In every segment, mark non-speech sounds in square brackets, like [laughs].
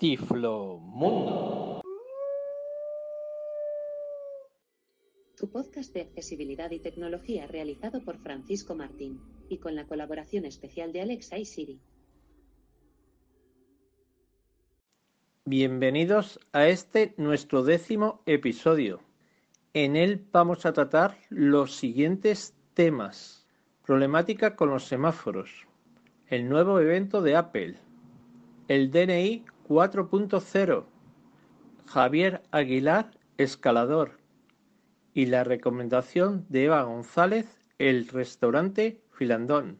Tiflo Mundo. Tu podcast de accesibilidad y tecnología realizado por Francisco Martín y con la colaboración especial de Alexa y Siri. Bienvenidos a este nuestro décimo episodio. En él vamos a tratar los siguientes temas. Problemática con los semáforos. El nuevo evento de Apple. El DNI 4.0, Javier Aguilar, escalador, y la recomendación de Eva González, el restaurante Filandón.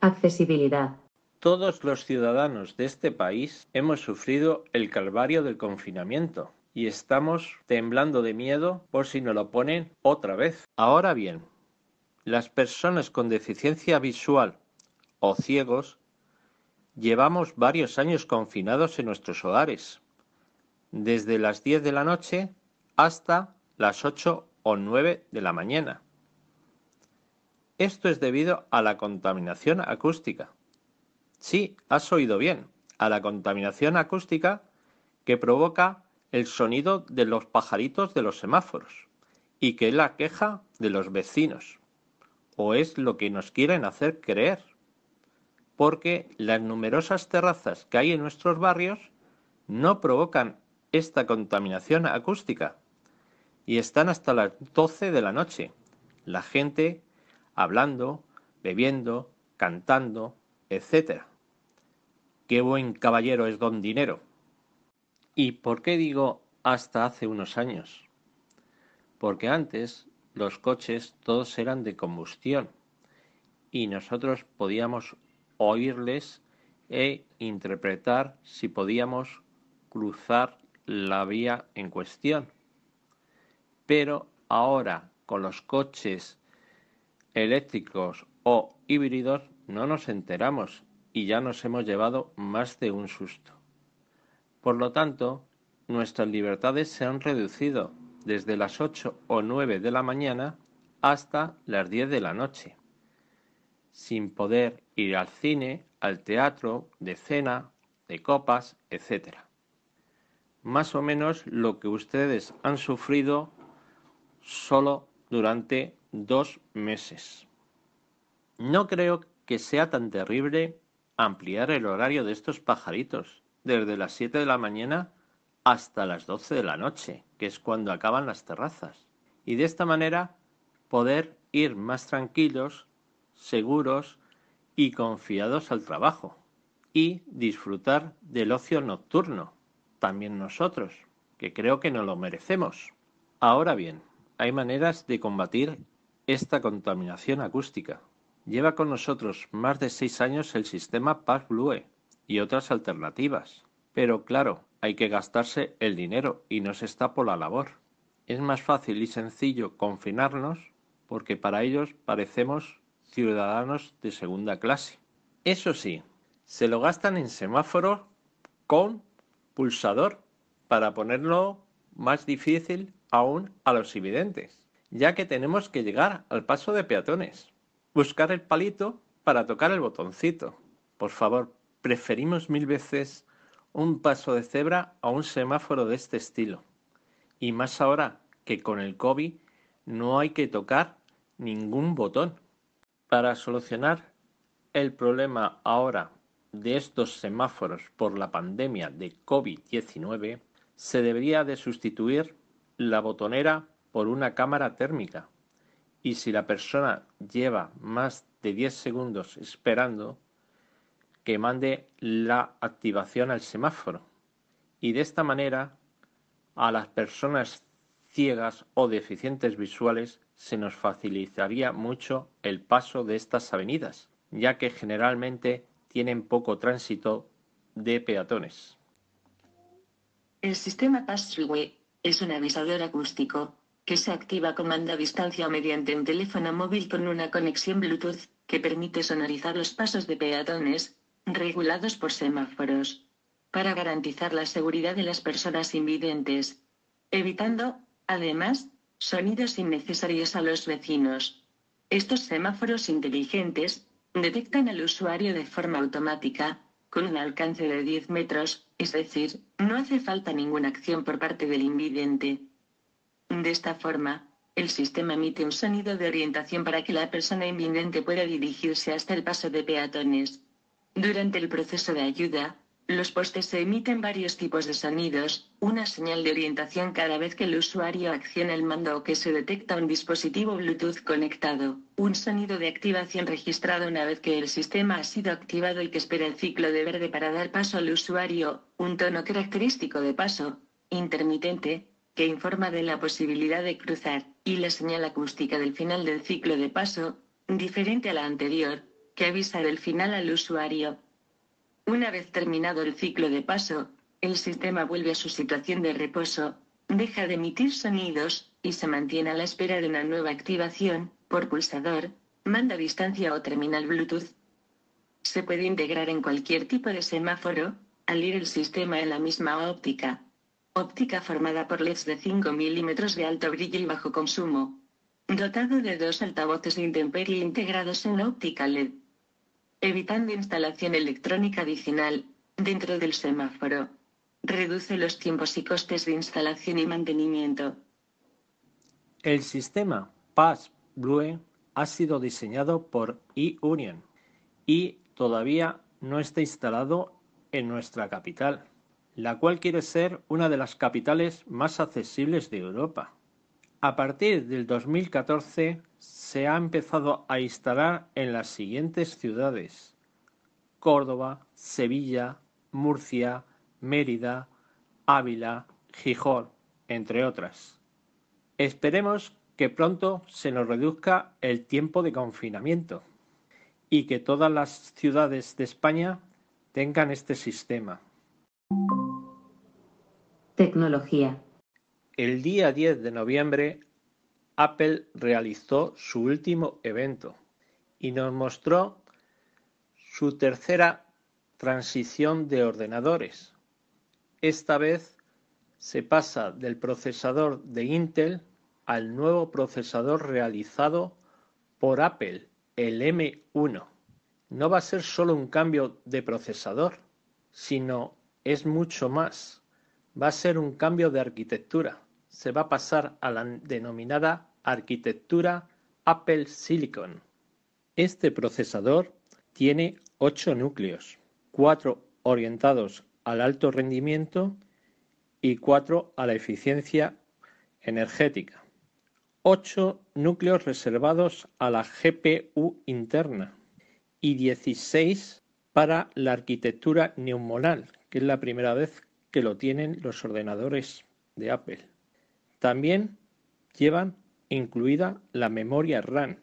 Accesibilidad. Todos los ciudadanos de este país hemos sufrido el calvario del confinamiento y estamos temblando de miedo por si nos lo ponen otra vez. Ahora bien, las personas con deficiencia visual o ciegos Llevamos varios años confinados en nuestros hogares, desde las 10 de la noche hasta las 8 o 9 de la mañana. Esto es debido a la contaminación acústica. Sí, has oído bien, a la contaminación acústica que provoca el sonido de los pajaritos de los semáforos y que es la queja de los vecinos, o es lo que nos quieren hacer creer porque las numerosas terrazas que hay en nuestros barrios no provocan esta contaminación acústica y están hasta las 12 de la noche. La gente hablando, bebiendo, cantando, etc. Qué buen caballero es don Dinero. ¿Y por qué digo hasta hace unos años? Porque antes los coches todos eran de combustión y nosotros podíamos oírles e interpretar si podíamos cruzar la vía en cuestión. Pero ahora con los coches eléctricos o híbridos no nos enteramos y ya nos hemos llevado más de un susto. Por lo tanto, nuestras libertades se han reducido desde las 8 o 9 de la mañana hasta las 10 de la noche sin poder ir al cine, al teatro, de cena, de copas, etc. Más o menos lo que ustedes han sufrido solo durante dos meses. No creo que sea tan terrible ampliar el horario de estos pajaritos desde las 7 de la mañana hasta las 12 de la noche, que es cuando acaban las terrazas. Y de esta manera poder ir más tranquilos seguros y confiados al trabajo y disfrutar del ocio nocturno, también nosotros, que creo que no lo merecemos. Ahora bien, hay maneras de combatir esta contaminación acústica. Lleva con nosotros más de seis años el sistema Park Blue y otras alternativas. Pero claro, hay que gastarse el dinero y no se está por la labor. Es más fácil y sencillo confinarnos porque para ellos parecemos ciudadanos de segunda clase. Eso sí, se lo gastan en semáforos con pulsador para ponerlo más difícil aún a los invidentes, ya que tenemos que llegar al paso de peatones, buscar el palito para tocar el botoncito. Por favor, preferimos mil veces un paso de cebra a un semáforo de este estilo. Y más ahora que con el COVID no hay que tocar ningún botón. Para solucionar el problema ahora de estos semáforos por la pandemia de COVID-19, se debería de sustituir la botonera por una cámara térmica. Y si la persona lleva más de 10 segundos esperando, que mande la activación al semáforo. Y de esta manera, a las personas ciegas o deficientes visuales se nos facilitaría mucho el paso de estas avenidas, ya que generalmente tienen poco tránsito de peatones. El sistema Pass-Through es un avisador acústico que se activa con mando a distancia mediante un teléfono móvil con una conexión Bluetooth que permite sonorizar los pasos de peatones regulados por semáforos para garantizar la seguridad de las personas invidentes, evitando, además, Sonidos innecesarios a los vecinos. Estos semáforos inteligentes detectan al usuario de forma automática con un alcance de 10 metros, es decir, no hace falta ninguna acción por parte del invidente. De esta forma, el sistema emite un sonido de orientación para que la persona invidente pueda dirigirse hasta el paso de peatones. Durante el proceso de ayuda, los postes se emiten varios tipos de sonidos, una señal de orientación cada vez que el usuario acciona el mando o que se detecta un dispositivo Bluetooth conectado, un sonido de activación registrado una vez que el sistema ha sido activado y que espera el ciclo de verde para dar paso al usuario, un tono característico de paso, intermitente, que informa de la posibilidad de cruzar, y la señal acústica del final del ciclo de paso, diferente a la anterior, que avisa del final al usuario. Una vez terminado el ciclo de paso, el sistema vuelve a su situación de reposo, deja de emitir sonidos, y se mantiene a la espera de una nueva activación, por pulsador, manda distancia o terminal Bluetooth. Se puede integrar en cualquier tipo de semáforo, al ir el sistema en la misma óptica. Óptica formada por LEDs de 5 milímetros de alto brillo y bajo consumo. Dotado de dos altavoces de intemperie integrados en la óptica LED evitando instalación electrónica adicional, dentro del semáforo. Reduce los tiempos y costes de instalación y mantenimiento. El sistema Pass Blue ha sido diseñado por eUnion y todavía no está instalado en nuestra capital, la cual quiere ser una de las capitales más accesibles de Europa. A partir del 2014 se ha empezado a instalar en las siguientes ciudades: Córdoba, Sevilla, Murcia, Mérida, Ávila, Gijón, entre otras. Esperemos que pronto se nos reduzca el tiempo de confinamiento y que todas las ciudades de España tengan este sistema. Tecnología. El día 10 de noviembre, Apple realizó su último evento y nos mostró su tercera transición de ordenadores. Esta vez se pasa del procesador de Intel al nuevo procesador realizado por Apple, el M1. No va a ser solo un cambio de procesador, sino es mucho más. Va a ser un cambio de arquitectura se va a pasar a la denominada arquitectura Apple Silicon. Este procesador tiene 8 núcleos, 4 orientados al alto rendimiento y 4 a la eficiencia energética. 8 núcleos reservados a la GPU interna y 16 para la arquitectura neumonal, que es la primera vez que lo tienen los ordenadores de Apple. También llevan incluida la memoria RAM.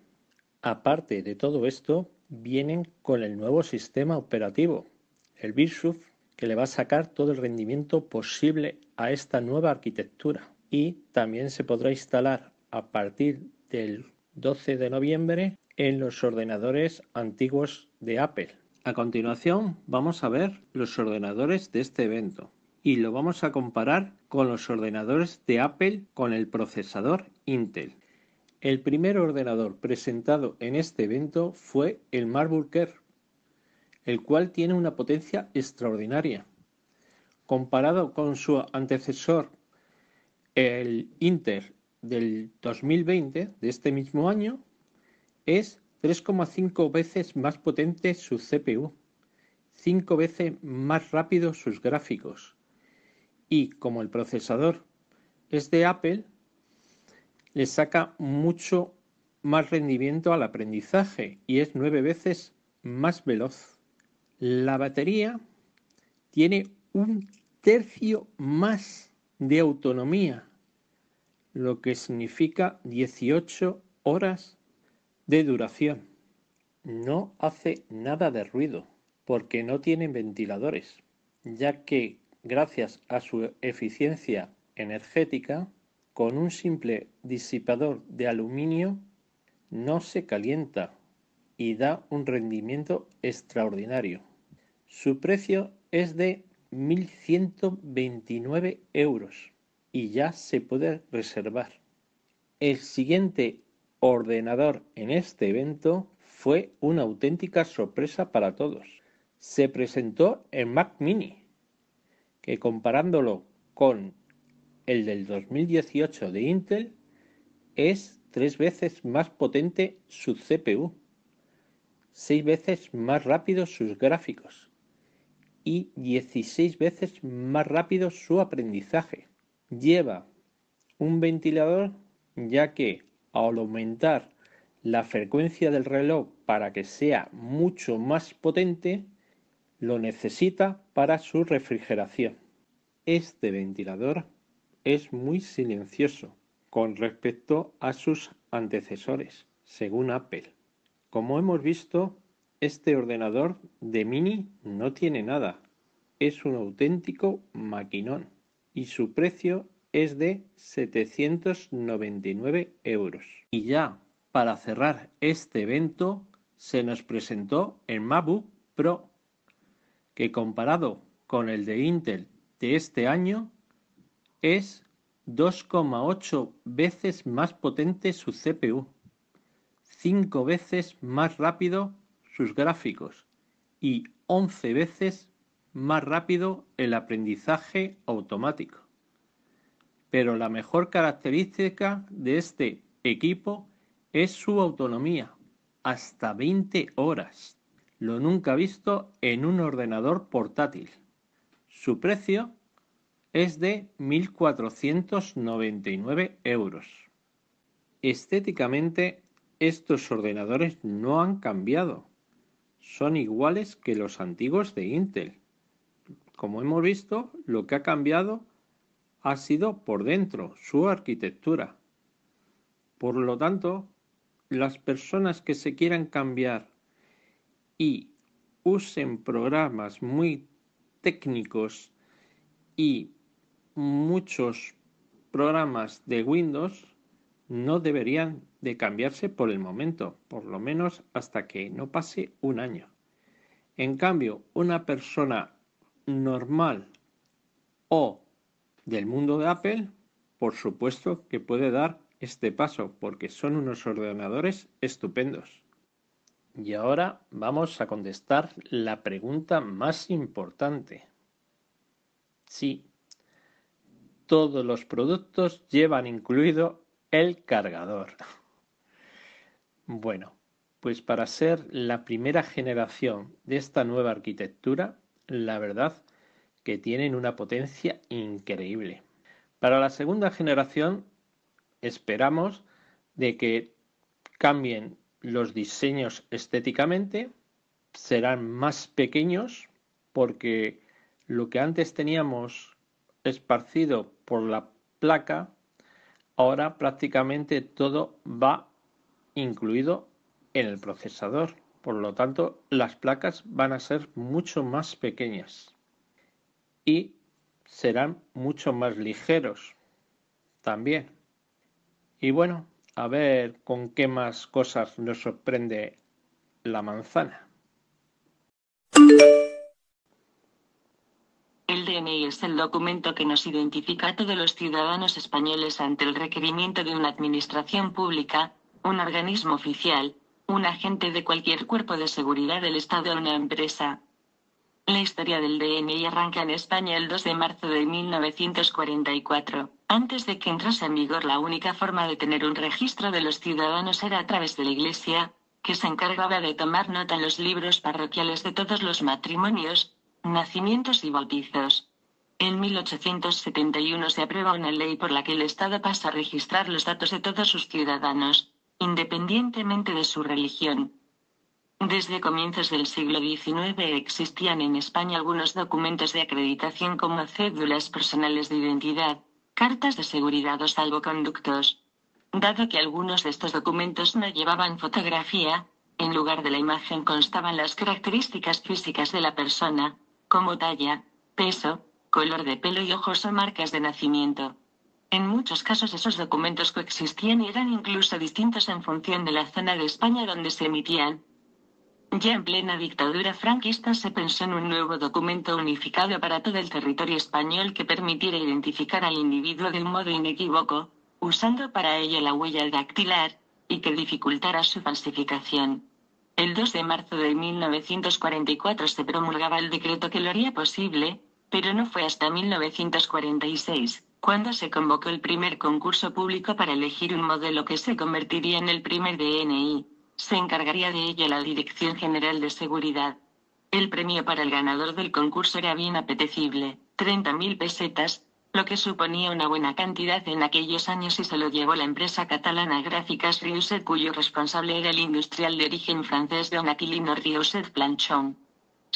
Aparte de todo esto, vienen con el nuevo sistema operativo, el BitSUF, que le va a sacar todo el rendimiento posible a esta nueva arquitectura. Y también se podrá instalar a partir del 12 de noviembre en los ordenadores antiguos de Apple. A continuación vamos a ver los ordenadores de este evento y lo vamos a comparar con los ordenadores de Apple con el procesador Intel. El primer ordenador presentado en este evento fue el Marble el cual tiene una potencia extraordinaria. Comparado con su antecesor, el Intel del 2020, de este mismo año, es 3,5 veces más potente su CPU, 5 veces más rápido sus gráficos, y como el procesador es de Apple, le saca mucho más rendimiento al aprendizaje y es nueve veces más veloz. La batería tiene un tercio más de autonomía, lo que significa 18 horas de duración. No hace nada de ruido porque no tiene ventiladores, ya que gracias a su eficiencia energética, con un simple disipador de aluminio no se calienta y da un rendimiento extraordinario. Su precio es de 1.129 euros y ya se puede reservar. El siguiente ordenador en este evento fue una auténtica sorpresa para todos se presentó en Mac Mini, que comparándolo con el del 2018 de Intel, es tres veces más potente su CPU, seis veces más rápido sus gráficos y 16 veces más rápido su aprendizaje. Lleva un ventilador ya que al aumentar la frecuencia del reloj para que sea mucho más potente, lo necesita para su refrigeración. Este ventilador es muy silencioso con respecto a sus antecesores, según Apple. Como hemos visto, este ordenador de mini no tiene nada, es un auténtico maquinón y su precio es de 799 euros. Y ya para cerrar este evento se nos presentó el MacBook Pro que comparado con el de Intel de este año es 2,8 veces más potente su CPU, 5 veces más rápido sus gráficos y 11 veces más rápido el aprendizaje automático. Pero la mejor característica de este equipo es su autonomía, hasta 20 horas, lo nunca visto en un ordenador portátil. Su precio es de 1.499 euros. Estéticamente, estos ordenadores no han cambiado. Son iguales que los antiguos de Intel. Como hemos visto, lo que ha cambiado ha sido por dentro, su arquitectura. Por lo tanto, las personas que se quieran cambiar y usen programas muy técnicos y muchos programas de Windows no deberían de cambiarse por el momento, por lo menos hasta que no pase un año. En cambio, una persona normal o del mundo de Apple, por supuesto que puede dar este paso porque son unos ordenadores estupendos. Y ahora vamos a contestar la pregunta más importante. Sí, todos los productos llevan incluido el cargador. Bueno, pues para ser la primera generación de esta nueva arquitectura, la verdad que tienen una potencia increíble. Para la segunda generación esperamos de que cambien los diseños estéticamente, serán más pequeños porque lo que antes teníamos esparcido por la placa, ahora prácticamente todo va incluido en el procesador. Por lo tanto, las placas van a ser mucho más pequeñas y serán mucho más ligeros también. Y bueno, a ver con qué más cosas nos sorprende la manzana. El DNI es el documento que nos identifica a todos los ciudadanos españoles ante el requerimiento de una administración pública, un organismo oficial, un agente de cualquier cuerpo de seguridad del Estado o una empresa, la historia del DNI arranca en España el 2 de marzo de 1944. Antes de que entrase en vigor la única forma de tener un registro de los ciudadanos era a través de la Iglesia, que se encargaba de tomar nota en los libros parroquiales de todos los matrimonios, nacimientos y bautizos. En 1871 se aprueba una ley por la que el Estado pasa a registrar los datos de todos sus ciudadanos, independientemente de su religión. Desde comienzos del siglo XIX existían en España algunos documentos de acreditación como cédulas personales de identidad, cartas de seguridad o salvoconductos. Dado que algunos de estos documentos no llevaban fotografía, en lugar de la imagen constaban las características físicas de la persona, como talla, peso, color de pelo y ojos o marcas de nacimiento. En muchos casos esos documentos coexistían y eran incluso distintos en función de la zona de España donde se emitían, ya en plena dictadura franquista se pensó en un nuevo documento unificado para todo el territorio español que permitiera identificar al individuo de un modo inequívoco, usando para ello la huella dactilar, y que dificultara su falsificación. El 2 de marzo de 1944 se promulgaba el decreto que lo haría posible, pero no fue hasta 1946, cuando se convocó el primer concurso público para elegir un modelo que se convertiría en el primer DNI. Se encargaría de ello la Dirección General de Seguridad. El premio para el ganador del concurso era bien apetecible, 30.000 pesetas, lo que suponía una buena cantidad en aquellos años y se lo llevó la empresa catalana Gráficas Riuset cuyo responsable era el industrial de origen francés Don Aquilino Riuset Planchon.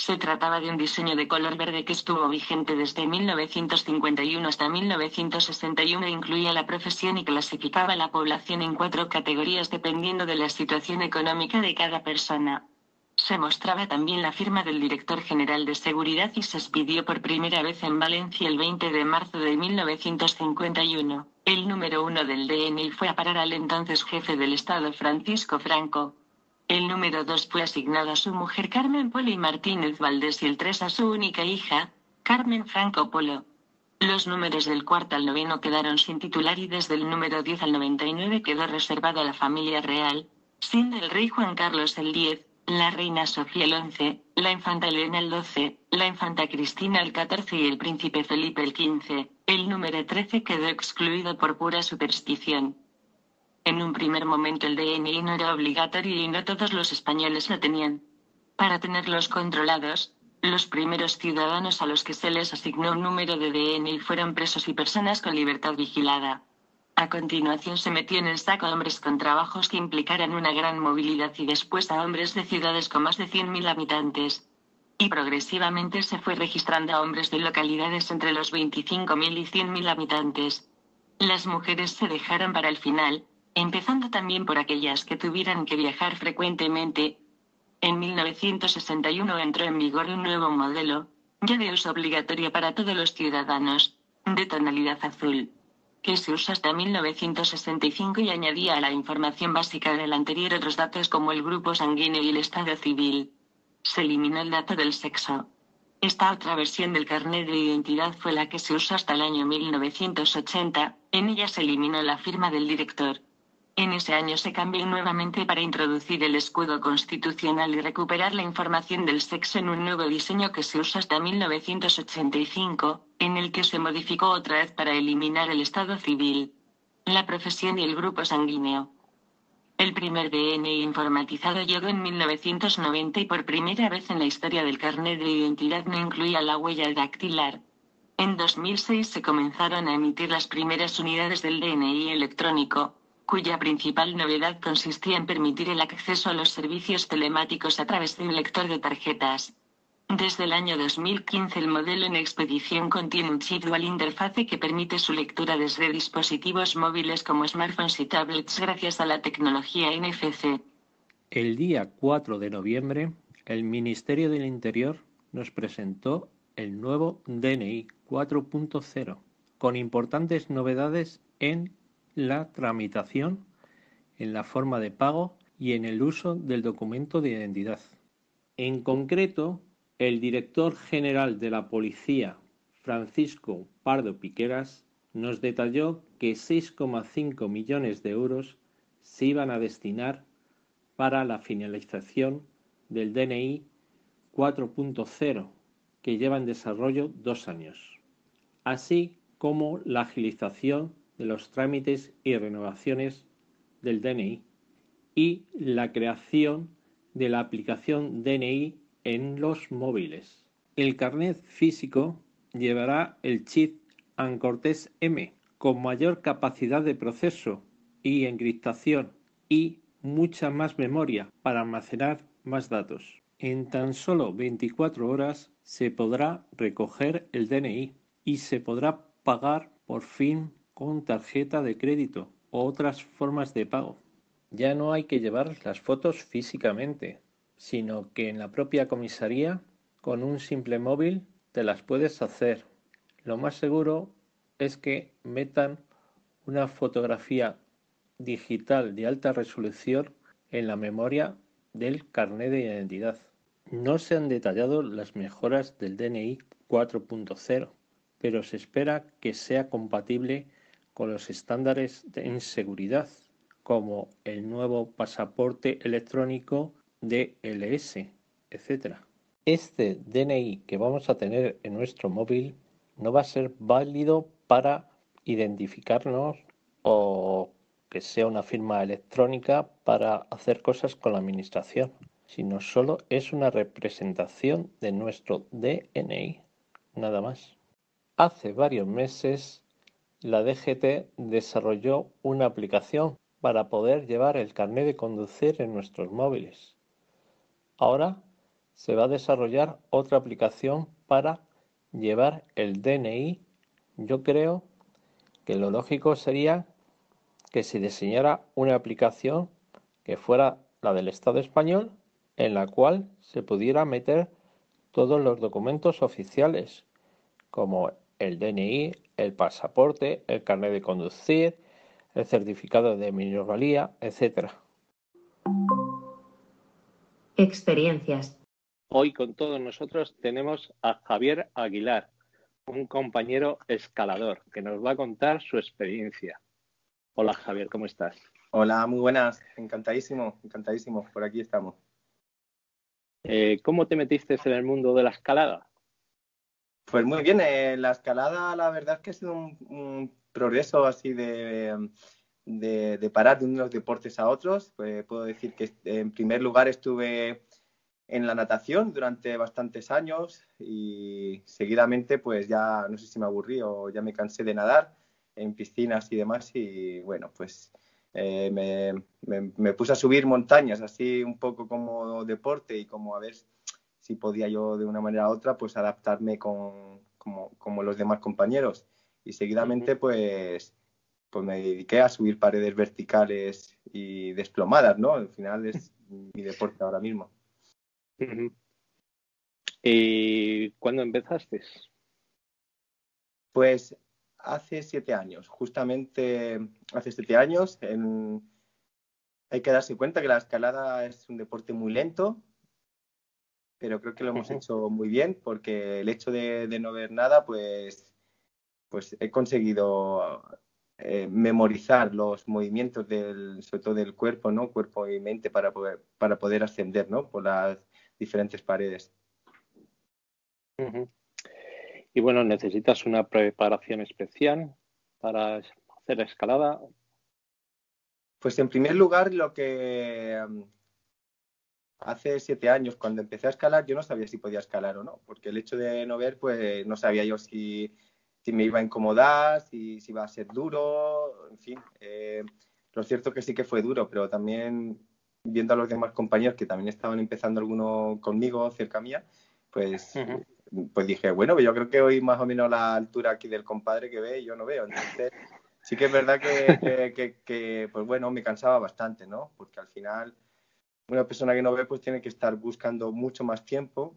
Se trataba de un diseño de color verde que estuvo vigente desde 1951 hasta 1961 e incluía la profesión y clasificaba la población en cuatro categorías dependiendo de la situación económica de cada persona. Se mostraba también la firma del director general de seguridad y se expidió por primera vez en Valencia el 20 de marzo de 1951. El número uno del DNI fue a parar al entonces jefe del Estado Francisco Franco, el número 2 fue asignado a su mujer Carmen Poli Martínez Valdés y el 3 a su única hija, Carmen Franco Polo. Los números del cuarto al noveno quedaron sin titular y desde el número 10 al 99 quedó reservado a la familia real, siendo el rey Juan Carlos el 10, la reina Sofía el 11, la infanta Elena el 12, la infanta Cristina el 14 y el príncipe Felipe el 15. El número 13 quedó excluido por pura superstición. En un primer momento el DNI no era obligatorio y no todos los españoles lo tenían. Para tenerlos controlados, los primeros ciudadanos a los que se les asignó un número de DNI fueron presos y personas con libertad vigilada. A continuación se metió en saco a hombres con trabajos que implicaran una gran movilidad y después a hombres de ciudades con más de 100.000 habitantes. Y progresivamente se fue registrando a hombres de localidades entre los 25.000 y 100.000 habitantes. Las mujeres se dejaron para el final, empezando también por aquellas que tuvieran que viajar frecuentemente. En 1961 entró en vigor un nuevo modelo, ya de uso obligatorio para todos los ciudadanos, de tonalidad azul, que se usa hasta 1965 y añadía a la información básica del anterior otros datos como el grupo sanguíneo y el estado civil. Se eliminó el dato del sexo. Esta otra versión del carnet de identidad fue la que se usó hasta el año 1980, en ella se eliminó la firma del director. En ese año se cambió nuevamente para introducir el escudo constitucional y recuperar la información del sexo en un nuevo diseño que se usa hasta 1985, en el que se modificó otra vez para eliminar el estado civil, la profesión y el grupo sanguíneo. El primer DNI informatizado llegó en 1990 y por primera vez en la historia del carnet de identidad no incluía la huella dactilar. En 2006 se comenzaron a emitir las primeras unidades del DNI electrónico, cuya principal novedad consistía en permitir el acceso a los servicios telemáticos a través de un lector de tarjetas. Desde el año 2015 el modelo en expedición contiene un chip dual que permite su lectura desde dispositivos móviles como smartphones y tablets gracias a la tecnología NFC. El día 4 de noviembre, el Ministerio del Interior nos presentó el nuevo DNI 4.0, con importantes novedades en la tramitación, en la forma de pago y en el uso del documento de identidad. En concreto, el director general de la Policía, Francisco Pardo Piqueras, nos detalló que 6,5 millones de euros se iban a destinar para la finalización del DNI 4.0, que lleva en desarrollo dos años, así como la agilización de los trámites y renovaciones del DNI y la creación de la aplicación DNI en los móviles. El carnet físico llevará el chip Ancortés M con mayor capacidad de proceso y encriptación y mucha más memoria para almacenar más datos. En tan solo 24 horas se podrá recoger el DNI y se podrá pagar por fin con tarjeta de crédito o otras formas de pago. Ya no hay que llevar las fotos físicamente, sino que en la propia comisaría, con un simple móvil, te las puedes hacer. Lo más seguro es que metan una fotografía digital de alta resolución en la memoria del carnet de identidad. No se han detallado las mejoras del DNI 4.0, pero se espera que sea compatible con los estándares en seguridad, como el nuevo pasaporte electrónico DLS, etc. Este DNI que vamos a tener en nuestro móvil no va a ser válido para identificarnos o que sea una firma electrónica para hacer cosas con la administración, sino solo es una representación de nuestro DNI, nada más. Hace varios meses la DGT desarrolló una aplicación para poder llevar el carnet de conducir en nuestros móviles. Ahora se va a desarrollar otra aplicación para llevar el DNI. Yo creo que lo lógico sería que se diseñara una aplicación que fuera la del Estado español en la cual se pudiera meter todos los documentos oficiales como el DNI, el pasaporte, el carnet de conducir, el certificado de minusvalía, etc. Experiencias. Hoy con todos nosotros tenemos a Javier Aguilar, un compañero escalador, que nos va a contar su experiencia. Hola Javier, ¿cómo estás? Hola, muy buenas, encantadísimo, encantadísimo, por aquí estamos. Eh, ¿Cómo te metiste en el mundo de la escalada? Pues muy bien, eh, la escalada la verdad que ha sido un, progreso así de, de, parar de unos deportes a otros. Pues puedo decir que en primer lugar estuve en la natación durante bastantes años y seguidamente pues ya no sé si me aburrí o ya me cansé de nadar en piscinas y demás y bueno pues eh, me, me, puse a subir montañas así un poco como deporte y como a ver si podía yo de una manera u otra pues adaptarme con, como, como los demás compañeros y seguidamente pues pues me dediqué a subir paredes verticales y desplomadas, ¿no? Al final es [laughs] mi deporte ahora mismo. ¿Y cuándo empezaste? Pues hace siete años, justamente hace siete años. Hay que darse cuenta que la escalada es un deporte muy lento, pero creo que lo hemos hecho muy bien porque el hecho de, no ver nada, pues, pues he conseguido eh, memorizar los movimientos del, sobre todo del cuerpo, ¿no? Cuerpo y mente para poder, para poder ascender, ¿no? Por las diferentes paredes. Y bueno, necesitas una preparación especial para hacer escalada. Pues en primer lugar, lo que hace siete años, cuando empecé a escalar, yo no sabía si podía escalar o no, porque el hecho de no ver, pues no sabía yo si, si me iba a incomodar, si, si iba a ser duro, en fin. Eh, lo cierto que sí que fue duro, pero también viendo a los demás compañeros que también estaban empezando alguno conmigo cerca mía, pues, pues dije, bueno, yo creo que hoy más o menos la altura aquí del compadre que ve, yo no veo. Entonces, sí que es verdad que, que, que, pues bueno, me cansaba bastante, ¿no? Porque al final una persona que no ve pues tiene que estar buscando mucho más tiempo,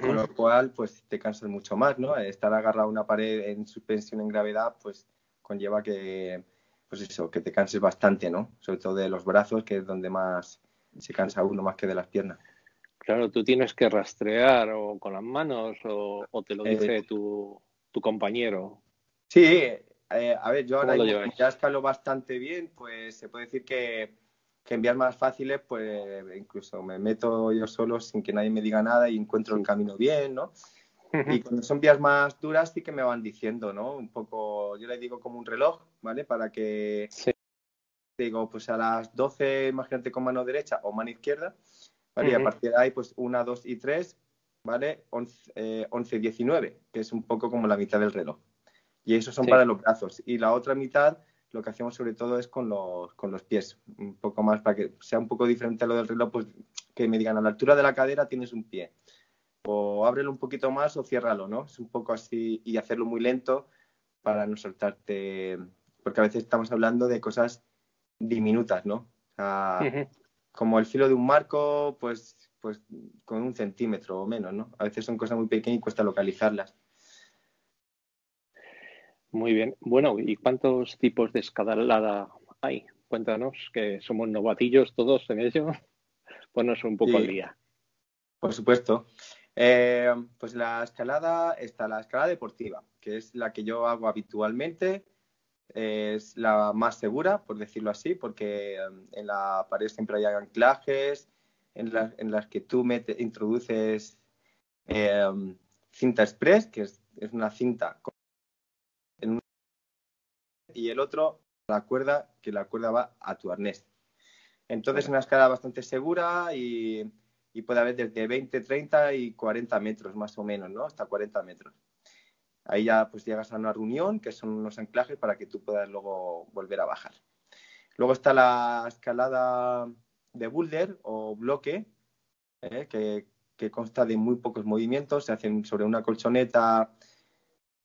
con lo cual pues te cansas mucho más, ¿no? Estar agarrado a una pared en suspensión en gravedad pues conlleva que pues eso, que te canses bastante, ¿no? Sobre todo de los brazos, que es donde más se cansa uno más que de las piernas. Claro, tú tienes que rastrear o con las manos o, te lo dice eh, tu, compañero. Sí, eh, a ver, yo ahora ya escalo bastante bien, pues se puede decir que, que en vías más fáciles, pues incluso me meto yo solo sin que nadie me diga nada y encuentro el camino bien, ¿no? Y cuando son vías más duras sí que me van diciendo, ¿no? Un poco, yo le digo como un reloj, ¿vale? Para que digo, pues a las 12, imagínate con mano derecha o mano izquierda, ¿vale? Y a partir de ahí, pues 1, 2 y 3, ¿vale? 11, 11, 19, que es un poco como la mitad del reloj. Y esos son para los brazos. Y la otra mitad, lo que hacemos sobre todo es con los, con los pies, un poco más para que sea un poco diferente a lo del reloj, pues que me digan a la altura de la cadera tienes un pie o ábrelo un poquito más o ciérralo, ¿no? Es un poco así y hacerlo muy lento para no soltarte, porque a veces estamos hablando de cosas diminutas, ¿no? Como el filo de un marco, pues, pues con un centímetro o menos, ¿no? A veces son cosas muy pequeñas y cuesta localizarlas. Muy bien. Bueno, ¿y cuántos tipos de escalada hay? Cuéntanos, que somos novatillos todos en ello. [laughs] Ponos un poco al día. Por supuesto. Eh, pues la escalada está la escalada deportiva, que es la que yo hago habitualmente. Es la más segura, por decirlo así, porque em, en la pared siempre hay anclajes, en, en las que tú metes, introduces em, cinta express, que es, una cinta y el otro la cuerda, que la cuerda va a tu arnés. Entonces es una escala bastante segura y, y, puede haber desde 20, 30 y 40 metros más o menos, ¿no? Hasta 40 metros. Ahí ya pues llegas a una reunión, que son unos anclajes para que tú puedas luego volver a bajar. Luego está la escalada de boulder o bloque, ¿eh? que, que, consta de muy pocos movimientos, se hacen sobre una colchoneta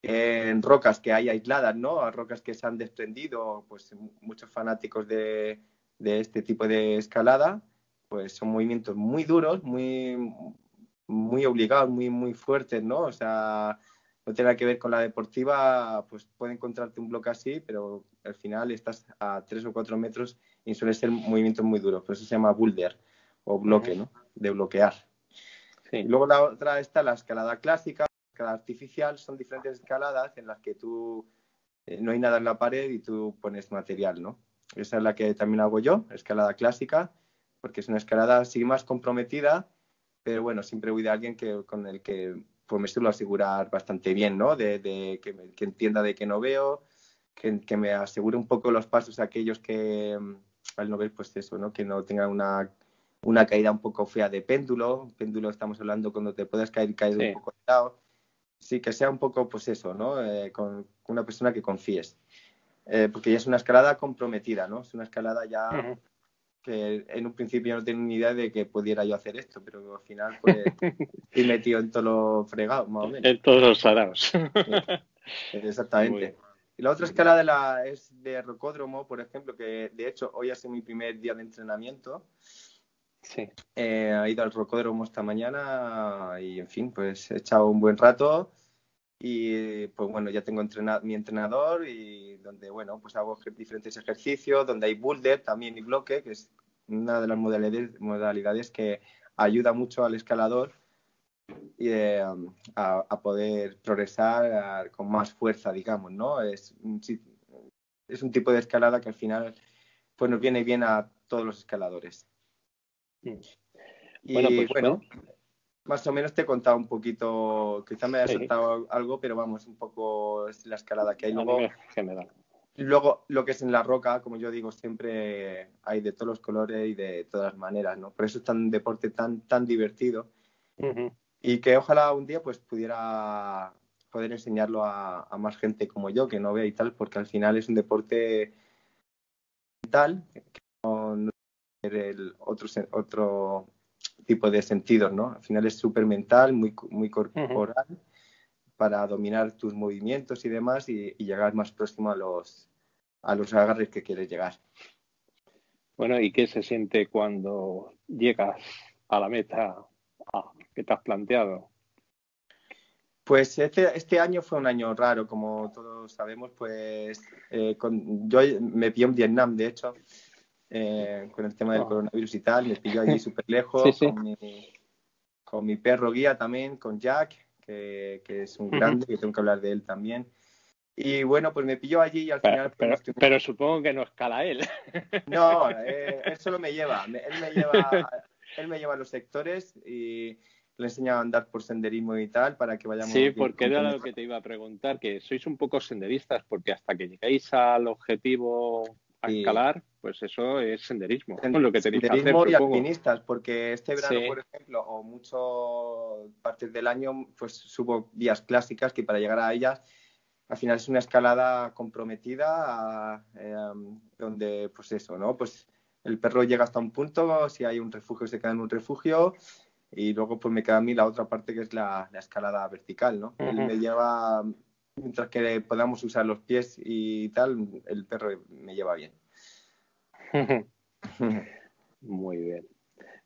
en rocas que hay aisladas, ¿no? rocas que se han desprendido, pues muchos fanáticos de, de este tipo de escalada, pues son movimientos muy duros, muy, muy obligados, muy, muy fuertes, ¿no? O sea, no tiene que ver con la deportiva, pues puede encontrarte un bloque así, pero al final estás a tres o cuatro metros y suele ser movimientos muy duros. Por eso se llama boulder o bloque, ¿no? De bloquear. Sí. Luego la otra está la escalada clásica, la escalada artificial, son diferentes escaladas en las que tú eh, no hay nada en la pared y tú pones material, ¿no? Esa es la que también hago yo, escalada clásica, porque es una escalada así más comprometida, pero bueno, siempre voy de alguien que, con el que pues me suelo asegurar bastante bien, ¿no? De, que, entienda de que no veo, que, me asegure un poco los pasos aquellos que mm, al no ver, pues eso, ¿no? Que no tenga una, una caída un poco fea de péndulo. Péndulo estamos hablando cuando te puedas caer caído un poco de lado. Sí, que sea un poco, pues eso, ¿no? Eh, con una persona que confíes. Eh, porque ya es una escalada comprometida, ¿no? Es una escalada ya que en un principio no tenía ni idea de que pudiera yo hacer esto, pero al final pues [laughs] estoy metido en todo lo fregado, más o menos. En todos los saraos. exactamente. Y la otra escala de la, es de rocódromo, por ejemplo, que de hecho hoy ha sido mi primer día de entrenamiento. Sí. Eh, he ido al rocódromo esta mañana y, en fin, pues he echado un buen rato y pues bueno, ya tengo entrenado, mi entrenador y donde, bueno, pues hago diferentes ejercicios, donde hay boulder también y bloque, que es una de las modalidades, modalidades que ayuda mucho al escalador y, eh, a, poder progresar con más fuerza, digamos, ¿no? Es es un tipo de escalada que al final pues nos viene bien a todos los escaladores. Mm. Y bueno, pues, bueno más o menos te he contado un poquito, quizá me haya saltado algo, pero vamos, un poco es la escalada que hay. Luego, general. luego, lo que es en la roca, como yo digo, siempre hay de todos los colores y de todas las maneras, ¿no? Por eso es tan deporte tan, tan divertido. Y que ojalá un día pues pudiera poder enseñarlo a, más gente como yo, que no vea y tal, porque al final es un deporte mental, que el otro, otro tipo de sentidos, ¿no? Al final es súper mental, muy, muy corporal, para dominar tus movimientos y demás y, llegar más próximo a los, a los agarres que quieres llegar. Bueno, ¿y qué se siente cuando llegas a la meta que te has planteado? Pues este, este año fue un año raro, como todos sabemos, pues eh, con, yo me vi en Vietnam, de hecho, eh, con el tema del ah. coronavirus y tal. Me pilló allí [laughs] súper lejos Con, mi, perro guía también, con Jack, que, es un grande, que tengo que hablar de él también. Y bueno, pues me pilló allí y al final... Pues, pero, supongo que no escala él. No, eh, él solo me lleva. Él me lleva, él me lleva a los sectores y le enseña a andar por senderismo y tal para que vayamos. Sí, porque era lo que te iba a preguntar, que sois un poco senderistas, porque hasta que llegáis al objetivo a escalar, pues eso es senderismo. [laughs] lo que senderismo y alpinistas, porque este verano, por ejemplo, o muchas partes del año, pues subo vías clásicas que para llegar a ellas, al final es una escalada comprometida, em, donde, pues eso, ¿no? Pues el perro llega hasta un punto, si hay un refugio se queda en un refugio, y luego pues me queda a mí la otra parte que es la, escalada vertical, ¿no? Él me lleva mientras que podamos usar los pies y tal, el perro me lleva bien. [laughs] Muy bien.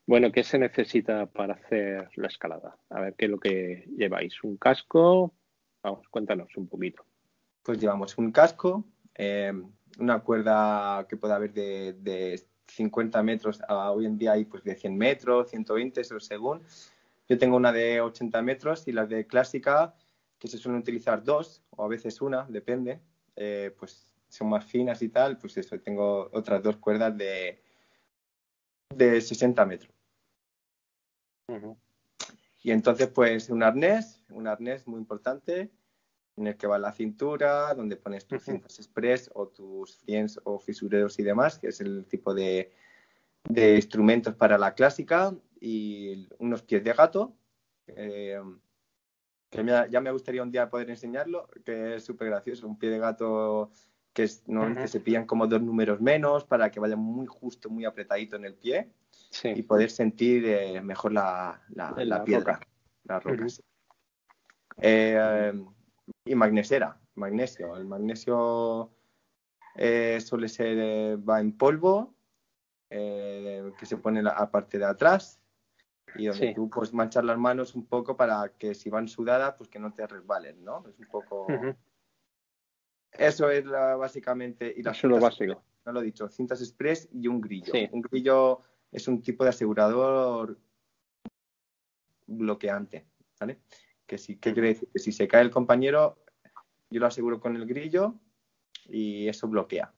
Bueno, ¿qué se necesita para hacer la escalada? A ver, ¿qué es lo que lleváis? ¿Un casco? Vamos, cuéntanos un poquito. Pues llevamos un casco, eh, una cuerda que pueda haber de, 50 metros a hoy en día hay pues de 100 metros, 120, eso según. Yo tengo una de 80 metros y las de clásica que se suelen utilizar dos o a veces una, depende, eh, pues son más finas y tal, pues eso, tengo otras dos cuerdas de, de 60 metros. Y entonces, pues un arnés, un arnés muy importante, en el que va la cintura, donde pones tus cintas express o tus friends o fisureros y demás, que es el tipo de, de instrumentos para la clásica, y unos pies de gato, eh, que ya me gustaría un día poder enseñarlo, que es súper gracioso, un pie de gato que es, normalmente se pillan como dos números menos para que vaya muy justo, muy apretadito en el pie y poder sentir eh, mejor la, la, la, piedra, las rocas. Eh, y magnesera, magnesio. El magnesio eh, suele ser, va en polvo, que se pone la parte de atrás y donde tú puedes manchar las manos un poco para que si van sudadas, pues que no te resbalen, ¿no? Es un poco... Eso es básicamente... Y Eso es lo básico. No lo he dicho, cintas express y un grillo. Un grillo es un tipo de asegurador bloqueante, ¿vale? Que si, ¿Qué quiere decir? Que si se cae el compañero, yo lo aseguro con el grillo y eso bloquea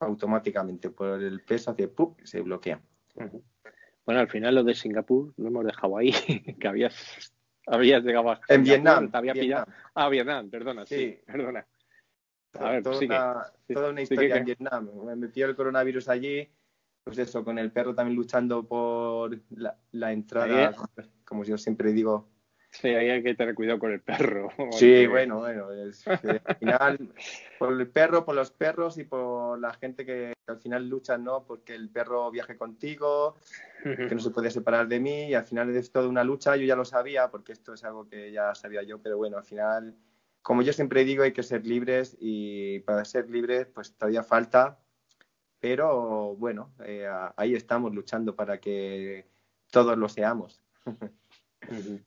automáticamente por el peso hace ¡pup! se bloquea. Bueno, al final lo de Singapur lo hemos dejado ahí, [laughs] que habías, habías llegado a En Vietnam. Te había Pillado. Ah, Vietnam, perdona, sí, perdona. Ver, toda, una, toda una historia en Vietnam. Me metió el coronavirus allí, pues eso, con el perro también luchando por la, la entrada, como yo siempre digo, Sí, ahí hay que tener cuidado con el perro. Sí, [laughs] bueno, bueno. al final, por el perro, por los perros y por la gente que, al final lucha, ¿no? Porque el perro viaje contigo, que no se puede separar de mí y al final es toda una lucha. Yo ya lo sabía porque esto es algo que ya sabía yo, pero bueno, al final, como yo siempre digo, hay que ser libres y para ser libres, pues todavía falta. Pero bueno, eh, ahí estamos luchando para que todos lo seamos. [laughs]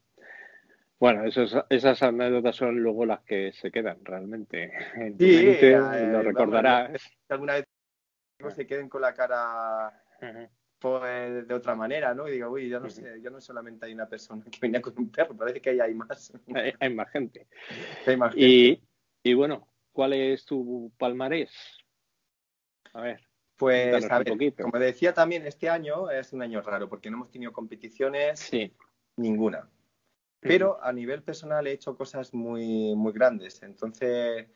Bueno, esas anécdotas son luego las que se quedan realmente. En sí, mente, lo recordarás. alguna vez se queden con la cara pues, de otra manera, ¿no? Y digo, uy, yo no sé, yo no solamente hay una persona que venía con un perro, parece que ahí hay más. [laughs] Hay, más gente. Hay más gente. Y, y bueno, ¿cuál es tu palmarés? A ver. Pues, a ver, como decía también, este año es un año raro porque no hemos tenido competiciones sí. ninguna. Pero a nivel personal he hecho cosas muy, muy grandes. Entonces,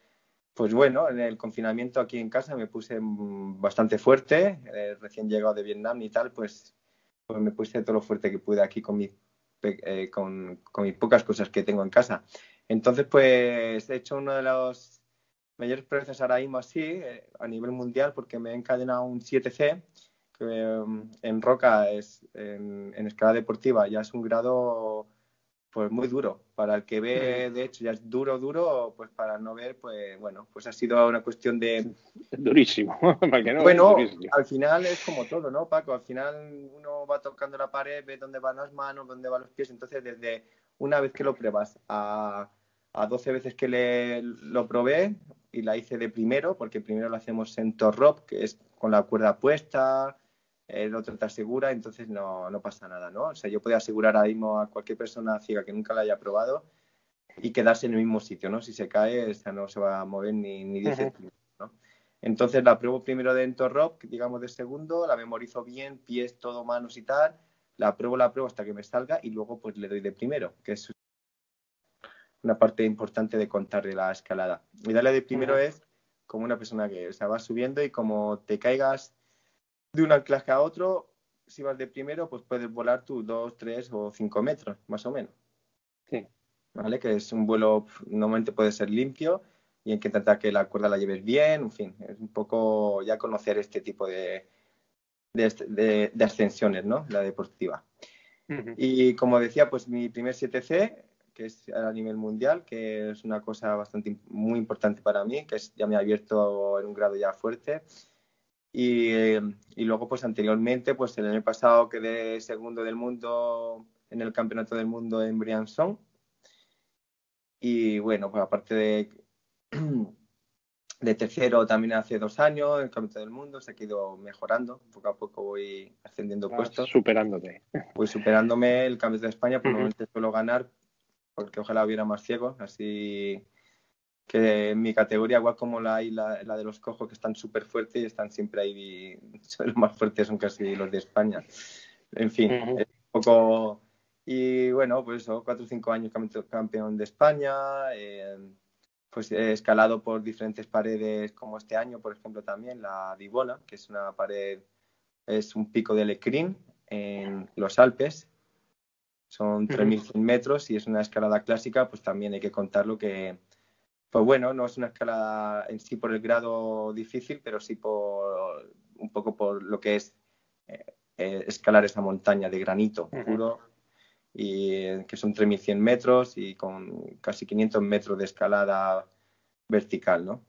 pues bueno, en el confinamiento aquí en casa me puse bastante fuerte. Eh, recién llegado de Vietnam y tal, pues, pues me puse todo lo fuerte que pude aquí eh, con, mis pocas cosas que tengo en casa. Entonces, pues he hecho uno de los mayores procesos ahora mismo así, eh, a nivel mundial, porque me he encadenado un 7C, que mm, en roca es en escala deportiva ya es un grado pues muy duro. Para el que ve, de hecho, ya es duro, duro, pues para no ver, pues bueno, pues ha sido una cuestión de... [laughs] Durísimo. [laughs] bueno, al final es como todo, ¿no, Paco? Al final uno va tocando la pared, ve dónde van las manos, dónde van los pies, entonces desde una vez que lo pruebas a, a 12 veces que le, lo probé y la hice de primero, porque primero lo hacemos en torrop, que es con la cuerda puesta, el otro te asegura, entonces no, no pasa nada, ¿no? O sea, yo puedo asegurar ahora mismo a cualquier persona ciega que nunca la haya probado y quedarse en el mismo sitio, ¿no? Si se cae, esa no se va a mover ni, ni dice ¿no? Entonces la pruebo primero de rock, digamos de segundo, la memorizo bien, pies, todo, manos y tal, la pruebo, la pruebo hasta que me salga y luego pues le doy de primero, que es una parte importante de contar de la escalada. Y darle de primero es como una persona que o sea, va subiendo y como te caigas de un anclaje a otro, si vas de primero, pues puedes volar tú dos, tres o cinco metros, más o menos. Sí. ¿Vale? Que es un vuelo, normalmente puede ser limpio y hay que tratar que la cuerda la lleves bien, en fin, es un poco ya conocer este tipo de, de, ascensiones, ¿no? La deportiva. Y como decía, pues mi primer 7C, que es a nivel mundial, que es una cosa bastante muy importante para mí, que es, ya me ha abierto en un grado ya fuerte y, y, luego, pues anteriormente, pues el año pasado quedé segundo del mundo en el Campeonato del Mundo en Briançon. Y bueno, pues aparte de, [clears throat] de tercero también hace dos años en el Campeonato del Mundo, se ha ido mejorando. Poco a poco voy ascendiendo puestos. Superándote. [laughs] Voy superándome el Campeonato de España, por uh suelo ganar, porque ojalá hubiera más ciegos, así que en mi categoría, igual como la hay la, de los cojos, que están súper fuertes y están siempre ahí, [laughs] los más fuertes son casi los de España. En fin, es un poco Y bueno, pues eso, cuatro o cinco años campeón de España, eh, pues he escalado por diferentes paredes como este año, por ejemplo, también la Divona, que es una pared, es un pico de Lecrín en los Alpes, son 3.100 metros y es una escalada clásica, pues también hay que contarlo que, pues bueno, no es una escalada en sí por el grado difícil, pero sí por un poco por lo que es eh, eh, escalar esa montaña de granito puro y que son 3.100 metros y con casi 500 metros de escalada vertical, ¿no?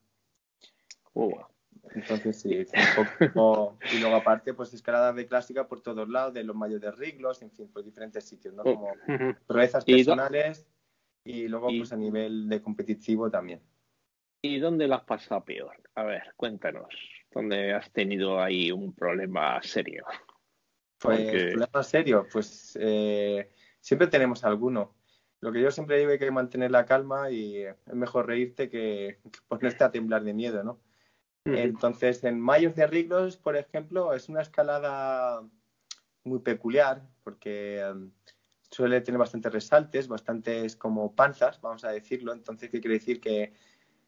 Entonces, sí, [laughs] un poco, y luego aparte, pues escalada de clásica por todos lados, de los mayos de Riglos, en fin, por diferentes sitios, ¿no? Como proezas personales y luego, pues a nivel de competitivo también. ¿Y dónde lo has pasado peor? A ver, cuéntanos, ¿dónde has tenido ahí un problema serio? Pues, problema serio, pues eh, siempre tenemos alguno. Lo que yo siempre digo hay que mantener la calma y es mejor reírte que, ponerte a temblar de miedo, ¿no? Entonces, en Mayos de Riglos, por ejemplo, es una escalada muy peculiar porque em, suele tener bastantes resaltes, bastantes como panzas, vamos a decirlo. Entonces, ¿qué quiere decir? Que,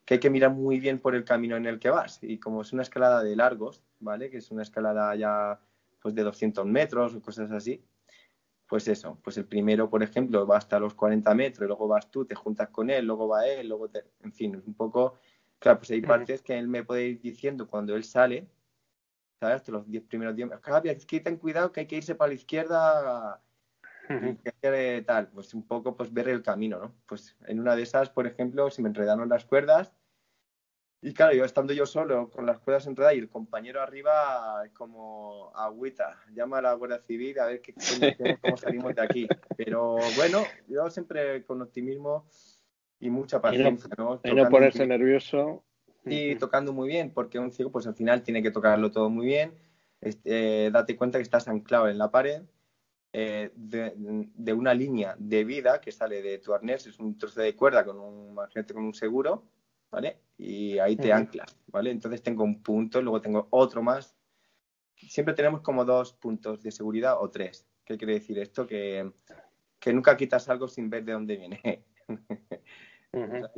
que, hay que mirar muy bien por el camino en el que vas. Y como es una escalada de largos, ¿vale? Que es una escalada ya pues de 200 metros o cosas así, pues eso, pues el primero, por ejemplo, va hasta los 40 metros, y luego vas tú, te juntas con él, luego va él, luego te... En fin, un poco... Claro, pues hay partes que él me puede ir diciendo cuando él sale, ¿sabes? Hasta los 10 primeros días, Javier, es que ten cuidado que hay que irse para la izquierda y tal, pues un poco pues ver el camino, ¿no? Pues en una de esas, por ejemplo, si me enredaron las cuerdas, y claro, yo estando yo solo con las cuerdas enredadas y el compañero arriba como agüita, llama a la Guardia Civil a ver qué, [laughs] cómo salimos de aquí. Pero bueno, yo siempre con optimismo y mucha paciencia, ¿no? Y no ponerse nervioso. Y tocando muy bien, porque un ciego pues al final tiene que tocarlo todo muy bien. Este, date cuenta que estás anclado en la pared eh, de, de, una línea de vida que sale de tu arnés, es un trozo de cuerda con un, con un seguro ¿vale? Y ahí te anclas, ¿vale? Entonces tengo un punto, luego tengo otro más. Siempre tenemos como dos puntos de seguridad o tres. ¿Qué quiere decir esto? Que, nunca quitas algo sin ver de dónde viene. [laughs]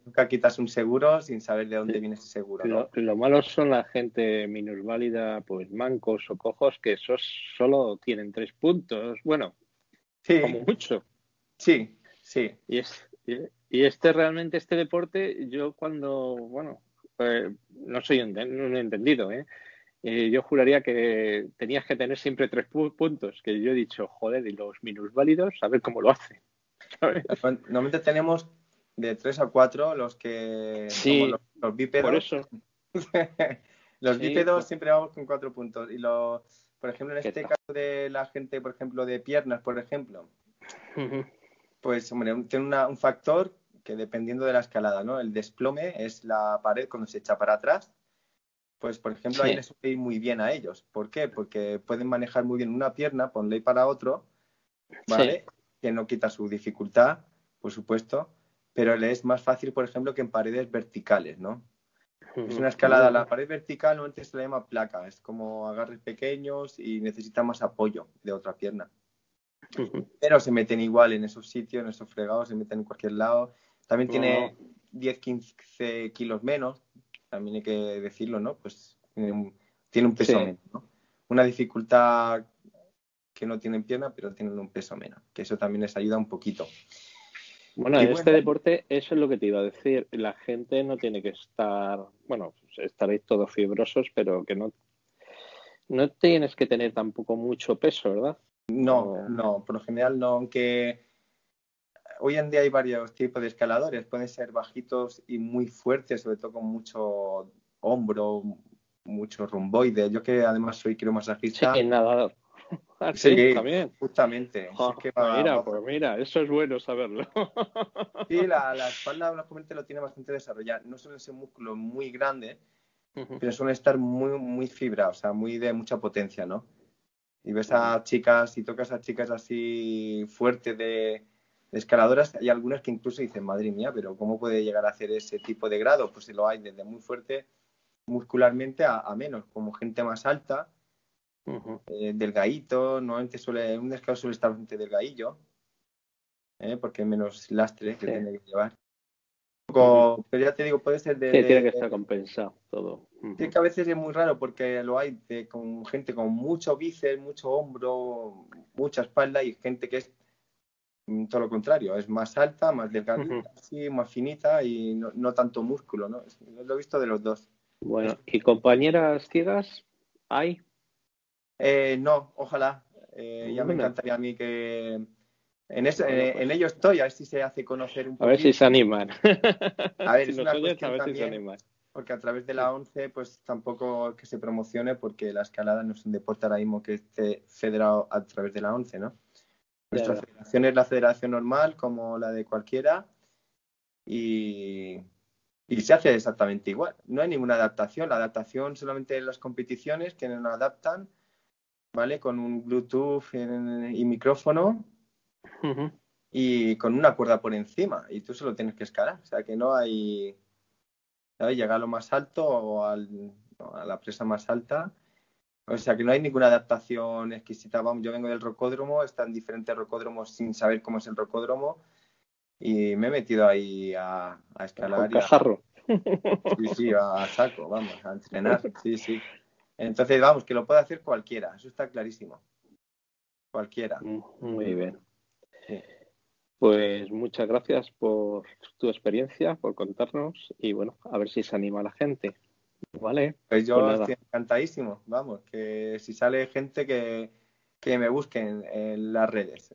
Nunca quitas un seguro sin saber de dónde viene ese seguro. Lo, malo son la gente minusválida, pues mancos o cojos, que esos solo tienen tres puntos. Bueno, como mucho. Sí, sí. Y es, y este realmente, este deporte, yo cuando, bueno, eh, no soy un, entendido, ¿eh? ¿eh? yo juraría que tenías que tener siempre tres puntos, que yo he dicho, joder, y los minusválidos, a ver cómo lo hacen. [laughs] Normalmente tenemos de tres a cuatro los que sí, los, bípedos. Por eso. [laughs] los bípedos pues siempre vamos con cuatro puntos. Y los, por ejemplo, en este caso de la gente, por ejemplo, de piernas, por ejemplo, pues hombre, tiene un factor que dependiendo de la escalada, ¿no? El desplome es la pared cuando se echa para atrás. Pues, por ejemplo, ahí les ir muy bien a ellos. ¿Por qué? Porque pueden manejar muy bien una pierna, ponle para otro, ¿vale? Que no quita su dificultad, por supuesto, pero le es más fácil, por ejemplo, que en paredes verticales, ¿no? Es una escalada, la pared vertical normalmente se le llama placa, es como agarres pequeños y necesita más apoyo de otra pierna. Pero se meten igual en esos sitios, en esos fregados, se meten en cualquier lado. También tiene 10, 15 kilos menos, también hay que decirlo, ¿no? Pues tiene un, peso menos, ¿no? Una dificultad que no tienen pierna, pero tienen un peso menos, que eso también les ayuda un poquito. Bueno, en este deporte, eso es lo que te iba a decir. La gente no tiene que estar, bueno, estaréis todos fibrosos, pero que no, no tienes que tener tampoco mucho peso, ¿verdad? No, no, por lo general no, aunque hoy en día hay varios tipos de escaladores, pueden ser bajitos y muy fuertes, sobre todo con mucho hombro, mucho romboide. Yo que además soy quiromasajista. Sí, nadador. [laughs] Ah, sí, también. Justamente. mira, pues mira, eso es bueno saberlo. sí, la, [laughs] la espalda lógicamente lo tiene bastante desarrollado. No suele ser un músculo muy grande, pero suele estar muy, muy fibra, o sea, muy de mucha potencia, ¿no? Y ves a chicas, y tocas a chicas así fuertes de, escaladoras, hay algunas que incluso dicen, madre mía, pero ¿cómo puede llegar a hacer ese tipo de grado? Pues si lo hay desde muy fuerte muscularmente a, menos, como gente más alta, uh -huh. eh, delgadito, normalmente suele, un escalado suele estar bastante delgadillo, ¿eh? porque hay menos lastre que tiene que llevar. pero ya te digo, puede ser de... Sí, tiene que estar compensado todo. Sí, que a veces es muy raro porque lo hay de, con gente con mucho bíceps, mucho hombro, mucha espalda y gente que es todo lo contrario, es más alta, más delgadita, más finita y no, tanto músculo, ¿no? Lo he visto de los dos. Bueno, ¿y compañeras ciegas hay? Eh, no, ojalá. Eh, ya me encantaría a mí que... En, eso, en, ello estoy, a ver si se hace conocer un poco. A ver si se animan. A ver, [laughs] es una cuestión también, porque a través de la ONCE, pues tampoco que se promocione, porque la escalada no es un deporte ahora mismo que esté federado a través de la ONCE, ¿no? Nuestra federación es la federación normal, como la de cualquiera, y, se hace exactamente igual. No hay ninguna adaptación. La adaptación solamente en las competiciones que no adaptan, ¿vale? Con un Bluetooth y micrófono y con una cuerda por encima. Y tú solo tienes que escalar. O sea que no hay. Llegar a lo más alto o a la presa más alta o sea que no hay ninguna adaptación exquisita. Vamos, yo vengo del rocódromo, están diferentes rocódromos sin saber cómo es el rocódromo y me he metido ahí a, escalar. A cajarro. Sí, sí, a, saco, vamos, a entrenar. [laughs] Sí, sí. Entonces, vamos, que lo puede hacer cualquiera, eso está clarísimo. Cualquiera. Muy bien. Pues muchas gracias por tu experiencia, por contarnos y bueno, a ver si se anima la gente. Vale. Pues yo pues estoy encantadísimo. Vamos, que si sale gente que, me busquen en las redes.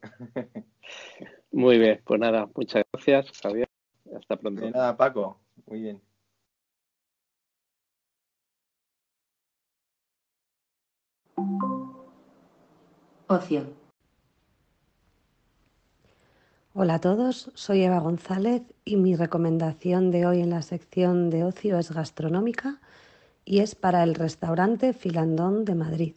Muy bien, pues nada, muchas gracias, Javier. Hasta pronto. De nada, Paco. Muy bien. Ocio. Hola a todos, soy Eva González y mi recomendación de hoy en la sección de ocio es gastronómica y es para el restaurante Filandón de Madrid.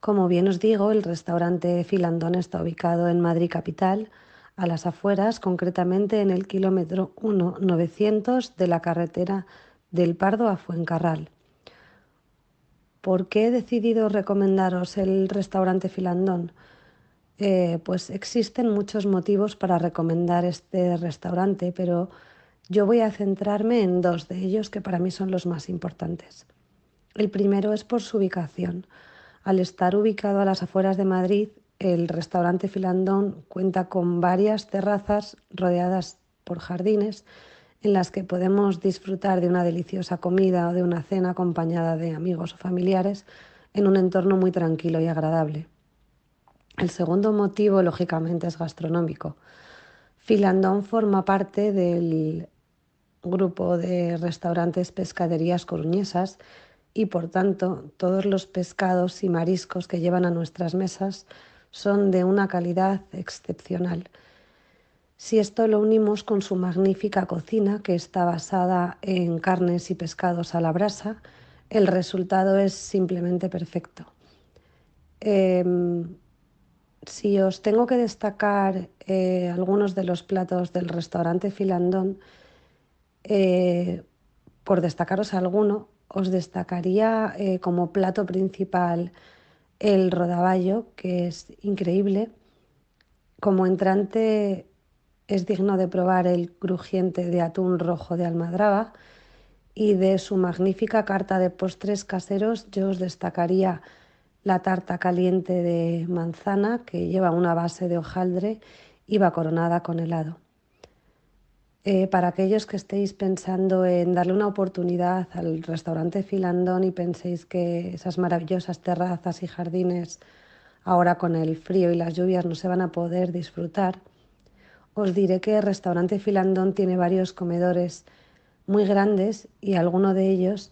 Como bien os digo, el restaurante Filandón está ubicado en Madrid capital, a las afueras, concretamente en el kilómetro 1900 de la carretera del Pardo a Fuencarral. ¿Por qué he decidido recomendaros el restaurante Filandón? Eh, pues existen muchos motivos para recomendar este restaurante, pero yo voy a centrarme en dos de ellos que para mí son los más importantes. El primero es por su ubicación. Al estar ubicado a las afueras de Madrid, el restaurante Filandón cuenta con varias terrazas rodeadas por jardines en las que podemos disfrutar de una deliciosa comida o de una cena acompañada de amigos o familiares en un entorno muy tranquilo y agradable. El segundo motivo, lógicamente, es gastronómico. Filandón forma parte del grupo de restaurantes pescaderías coruñesas y por tanto todos los pescados y mariscos que llevan a nuestras mesas son de una calidad excepcional. Si esto lo unimos con su magnífica cocina, que está basada en carnes y pescados a la brasa, el resultado es simplemente perfecto. Em, si os tengo que destacar eh, algunos de los platos del restaurante Filandón, eh, por destacaros alguno, os destacaría eh, como plato principal el rodaballo, que es increíble. Como entrante es digno de probar el crujiente de atún rojo de almadraba y de su magnífica carta de postres caseros yo os destacaría la tarta caliente de manzana que lleva una base de hojaldre y va coronada con helado. Eh, para aquellos que estéis pensando en darle una oportunidad al restaurante Filandón y penséis que esas maravillosas terrazas y jardines ahora con el frío y las lluvias no se van a poder disfrutar, os diré que el restaurante Filandón tiene varios comedores muy grandes y alguno de ellos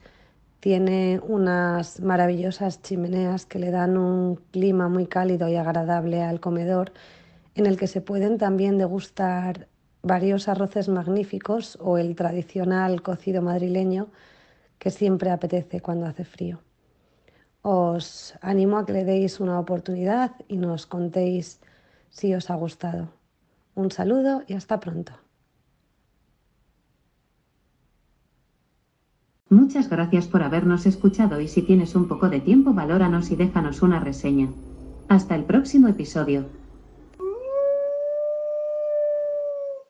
tiene unas maravillosas chimeneas que le dan un clima muy cálido y agradable al comedor en el que se pueden también degustar varios arroces magníficos o el tradicional cocido madrileño que siempre apetece cuando hace frío. Os animo a que le deis una oportunidad y nos contéis si os ha gustado. Un saludo y hasta pronto. Muchas gracias por habernos escuchado y si tienes un poco de tiempo valóranos y déjanos una reseña. Hasta el próximo episodio.